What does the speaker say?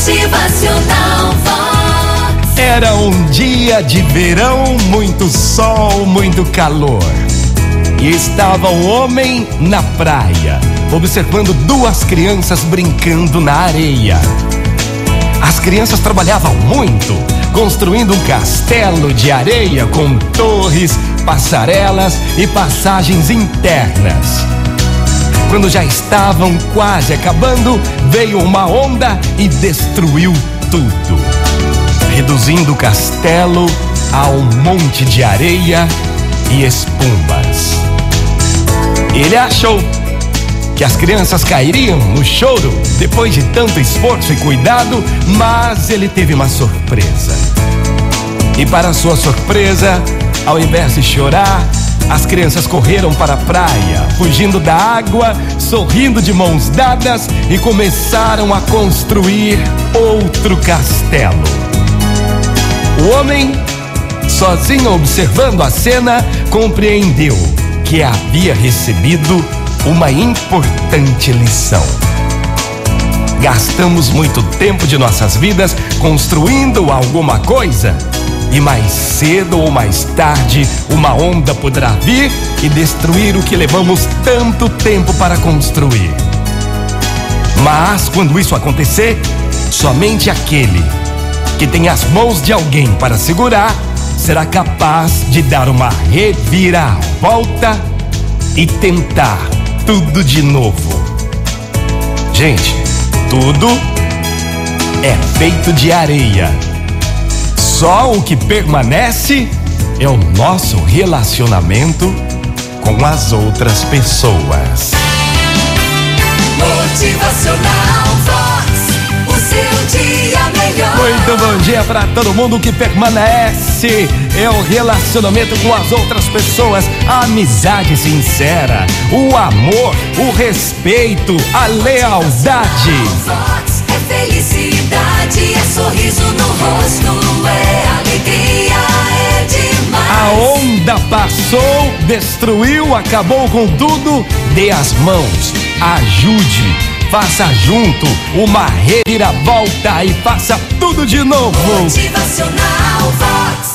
Motivacional Vox. Era um dia de verão, muito sol, muito calor. E estava um homem na praia, observando duas crianças brincando na areia. As crianças trabalhavam muito, construindo um castelo de areia com torres, passarelas e passagens internas. Quando já estavam quase acabando, veio uma onda e destruiu tudo, reduzindo o castelo a um monte de areia e espumas. Ele achou que as crianças cairiam no choro depois de tanto esforço e cuidado, mas ele teve uma surpresa. E para sua surpresa, ao invés de chorar, as crianças correram para a praia, fugindo da água, sorrindo de mãos dadas e começaram a construir outro castelo. O homem, sozinho observando a cena, compreendeu que havia recebido uma importante lição. Gastamos muito tempo de nossas vidas construindo alguma coisa e mais cedo ou mais tarde uma onda poderá vir e destruir o que levamos tanto tempo para construir. Mas quando isso acontecer, somente aquele que tem as mãos de alguém para segurar será capaz de dar uma reviravolta e tentar tudo de novo. Gente, tudo é feito de areia. Só o que permanece é o nosso relacionamento com as outras pessoas. Motivacional Vox. O seu dia melhor. Muito bom dia para todo mundo que permanece. É o relacionamento com as outras pessoas, a amizade sincera, o amor, o respeito, a lealdade. Vox é felicidade, é sorriso no rosto, passou, destruiu, acabou com tudo. Dê as mãos, ajude, faça junto uma reviravolta e faça tudo de novo. Motivacional Vox.